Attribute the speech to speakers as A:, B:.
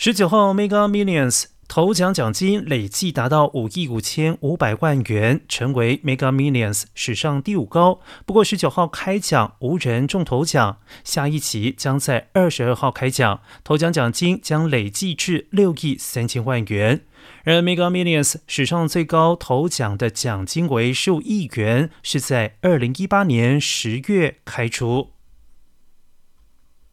A: 十九号 Mega Millions 头奖奖金累计达到五亿五千五百万元，成为 Mega Millions 史上第五高。不过十九号开奖无人中头奖，下一期将在二十二号开奖，头奖奖金将累计至六亿三千万元。而 Mega Millions 史上最高头奖的奖金为十五亿元，是在二零一八年十月开出。